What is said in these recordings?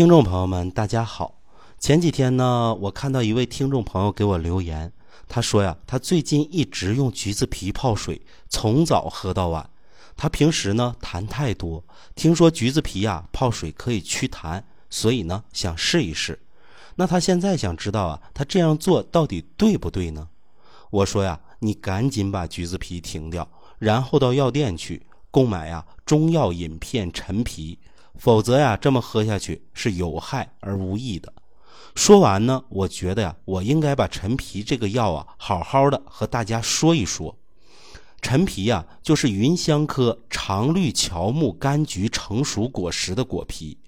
听众朋友们，大家好。前几天呢，我看到一位听众朋友给我留言，他说呀，他最近一直用橘子皮泡水，从早喝到晚。他平时呢痰太多，听说橘子皮呀泡水可以祛痰，所以呢想试一试。那他现在想知道啊，他这样做到底对不对呢？我说呀，你赶紧把橘子皮停掉，然后到药店去购买呀中药饮片陈皮。否则呀，这么喝下去是有害而无益的。说完呢，我觉得呀，我应该把陈皮这个药啊，好好的和大家说一说。陈皮呀，就是芸香科常绿乔木柑橘成熟果实的果皮。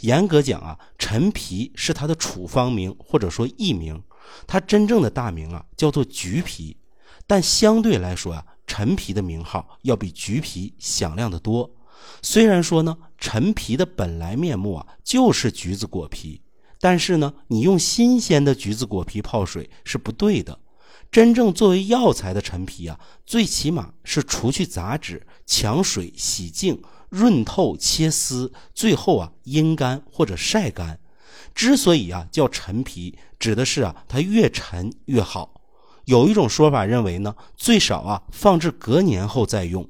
严格讲啊，陈皮是它的处方名或者说艺名，它真正的大名啊叫做橘皮。但相对来说啊，陈皮的名号要比橘皮响亮的多。虽然说呢，陈皮的本来面目啊就是橘子果皮，但是呢，你用新鲜的橘子果皮泡水是不对的。真正作为药材的陈皮啊，最起码是除去杂质、强水洗净、润透、切丝，最后啊阴干或者晒干。之所以啊叫陈皮，指的是啊它越陈越好。有一种说法认为呢，最少啊放置隔年后再用。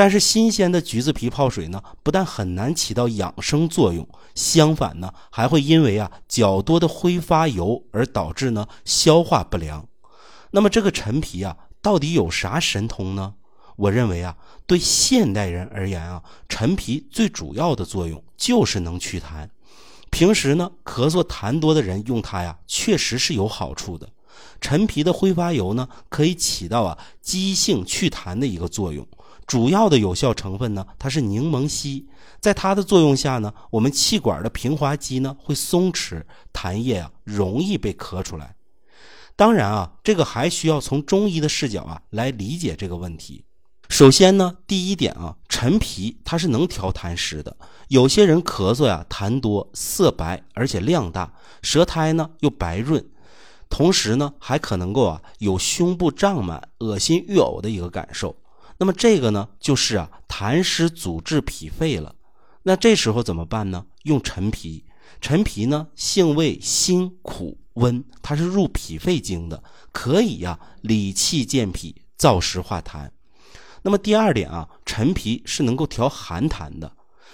但是新鲜的橘子皮泡水呢，不但很难起到养生作用，相反呢，还会因为啊较多的挥发油而导致呢消化不良。那么这个陈皮啊，到底有啥神通呢？我认为啊，对现代人而言啊，陈皮最主要的作用就是能祛痰。平时呢，咳嗽痰多的人用它呀，确实是有好处的。陈皮的挥发油呢，可以起到啊激性祛痰的一个作用。主要的有效成分呢，它是柠檬烯，在它的作用下呢，我们气管的平滑肌呢会松弛，痰液啊容易被咳出来。当然啊，这个还需要从中医的视角啊来理解这个问题。首先呢，第一点啊，陈皮它是能调痰湿的。有些人咳嗽呀，痰多，色白而且量大，舌苔呢又白润，同时呢还可能够啊有胸部胀满、恶心欲呕的一个感受。那么这个呢，就是啊痰湿阻滞脾肺了。那这时候怎么办呢？用陈皮。陈皮呢，性味辛苦温，它是入脾肺经的，可以呀理气健脾、燥湿化痰。那么第二点啊，陈皮是能够调寒痰的。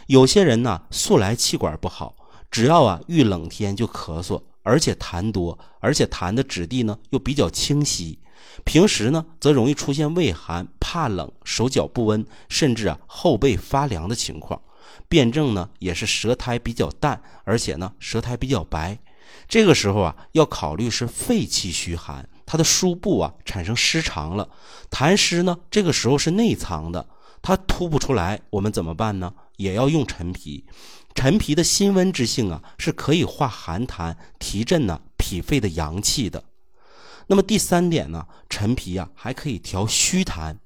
有些人呢，素来气管不好，只要啊遇冷天就咳嗽，而且痰多，而且痰的质地呢又比较清晰。平时呢，则容易出现畏寒、怕冷、手脚不温，甚至啊后背发凉的情况。辩证呢，也是舌苔比较淡，而且呢舌苔比较白。这个时候啊，要考虑是肺气虚寒，它的输布啊产生失常了。痰湿呢，这个时候是内藏的，它吐不出来，我们怎么办呢？也要用陈皮。陈皮的辛温之性啊，是可以化寒痰、提振呢脾肺的阳气的。那么第三点呢，陈皮啊还可以调虚痰。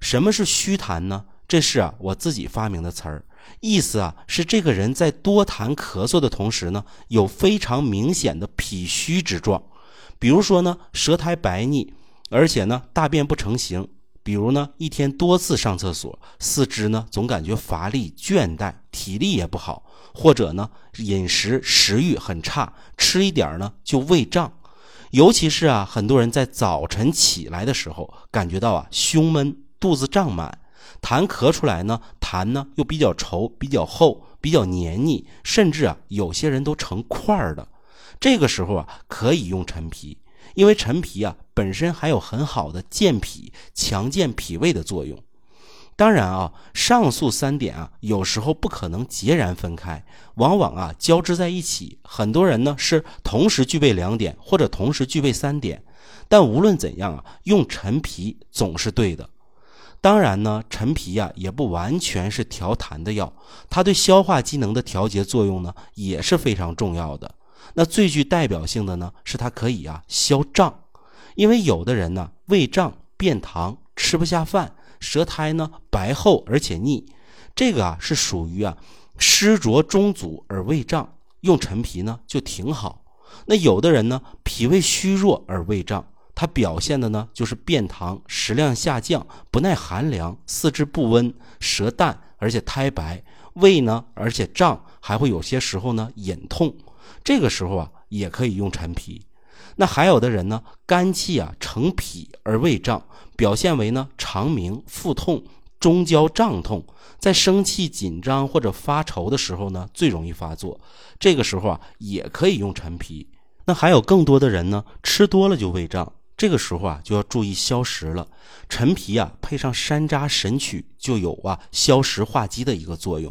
什么是虚痰呢？这是啊我自己发明的词儿，意思啊是这个人在多痰咳嗽的同时呢，有非常明显的脾虚之状。比如说呢，舌苔白腻，而且呢大便不成形；比如呢一天多次上厕所，四肢呢总感觉乏力、倦怠，体力也不好；或者呢饮食食欲很差，吃一点呢就胃胀。尤其是啊，很多人在早晨起来的时候，感觉到啊胸闷、肚子胀满，痰咳出来呢，痰呢又比较稠、比较厚、比较黏腻，甚至啊有些人都成块儿的。这个时候啊，可以用陈皮，因为陈皮啊本身还有很好的健脾、强健脾胃的作用。当然啊，上述三点啊，有时候不可能截然分开，往往啊交织在一起。很多人呢是同时具备两点，或者同时具备三点。但无论怎样啊，用陈皮总是对的。当然呢，陈皮呀也不完全是调痰的药，它对消化机能的调节作用呢也是非常重要的。那最具代表性的呢是它可以啊消胀，因为有的人呢胃胀、便溏、吃不下饭。舌苔呢白厚而且腻，这个啊是属于啊湿浊中阻而胃胀，用陈皮呢就挺好。那有的人呢脾胃虚弱而胃胀，它表现的呢就是便溏、食量下降、不耐寒凉、四肢不温、舌淡而且苔白，胃呢而且胀，还会有些时候呢隐痛，这个时候啊也可以用陈皮。那还有的人呢，肝气啊成脾而胃胀，表现为呢肠鸣、腹痛、中焦胀痛，在生气、紧张或者发愁的时候呢最容易发作，这个时候啊也可以用陈皮。那还有更多的人呢，吃多了就胃胀。这个时候啊，就要注意消食了。陈皮啊，配上山楂、神曲，就有啊消食化积的一个作用。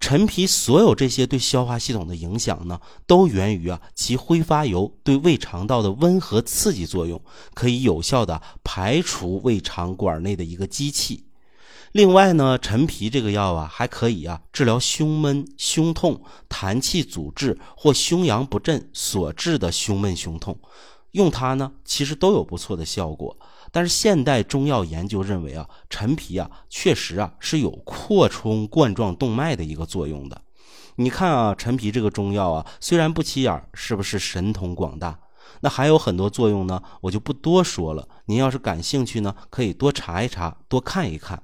陈皮所有这些对消化系统的影响呢，都源于啊其挥发油对胃肠道的温和刺激作用，可以有效的排除胃肠管内的一个积气。另外呢，陈皮这个药啊，还可以啊治疗胸闷、胸痛、痰气阻滞或胸阳不振所致的胸闷、胸痛。用它呢，其实都有不错的效果。但是现代中药研究认为啊，陈皮啊，确实啊是有扩充冠状动脉的一个作用的。你看啊，陈皮这个中药啊，虽然不起眼，是不是神通广大？那还有很多作用呢，我就不多说了。您要是感兴趣呢，可以多查一查，多看一看。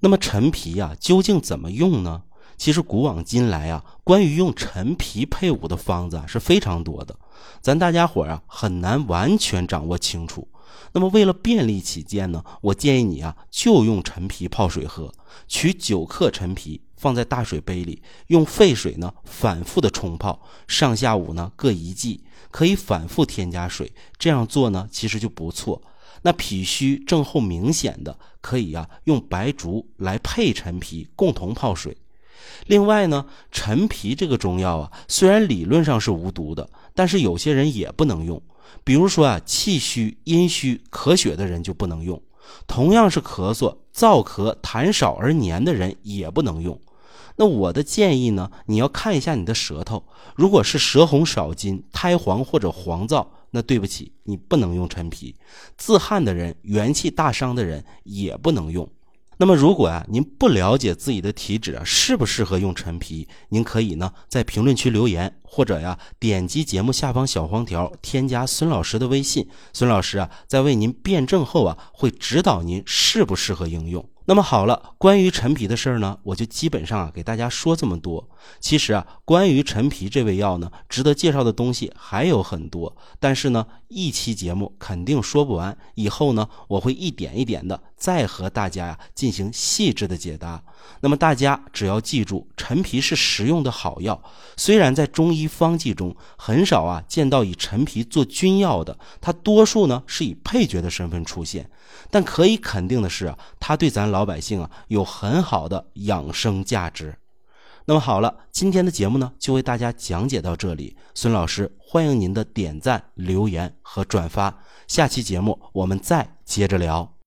那么陈皮呀，究竟怎么用呢？其实古往今来啊，关于用陈皮配伍的方子啊是非常多的，咱大家伙啊很难完全掌握清楚。那么为了便利起见呢，我建议你啊就用陈皮泡水喝，取九克陈皮放在大水杯里，用沸水呢反复的冲泡，上下午呢各一剂，可以反复添加水。这样做呢其实就不错。那脾虚症候明显的，可以啊用白术来配陈皮共同泡水。另外呢，陈皮这个中药啊，虽然理论上是无毒的，但是有些人也不能用。比如说啊，气虚、阴虚、咳血的人就不能用；同样是咳嗽、燥咳、痰少而黏的人也不能用。那我的建议呢，你要看一下你的舌头，如果是舌红少津、苔黄或者黄燥，那对不起，你不能用陈皮。自汗的人、元气大伤的人也不能用。那么，如果啊您不了解自己的体质啊适不适合用陈皮，您可以呢在评论区留言，或者呀点击节目下方小黄条添加孙老师的微信，孙老师啊在为您辩证后啊会指导您适不适合应用。那么好了，关于陈皮的事儿呢，我就基本上啊给大家说这么多。其实啊，关于陈皮这味药呢，值得介绍的东西还有很多，但是呢，一期节目肯定说不完。以后呢，我会一点一点的再和大家呀进行细致的解答。那么大家只要记住，陈皮是实用的好药。虽然在中医方剂中很少啊见到以陈皮做君药的，它多数呢是以配角的身份出现。但可以肯定的是啊，它对咱老百姓啊有很好的养生价值。那么好了，今天的节目呢就为大家讲解到这里。孙老师欢迎您的点赞、留言和转发。下期节目我们再接着聊。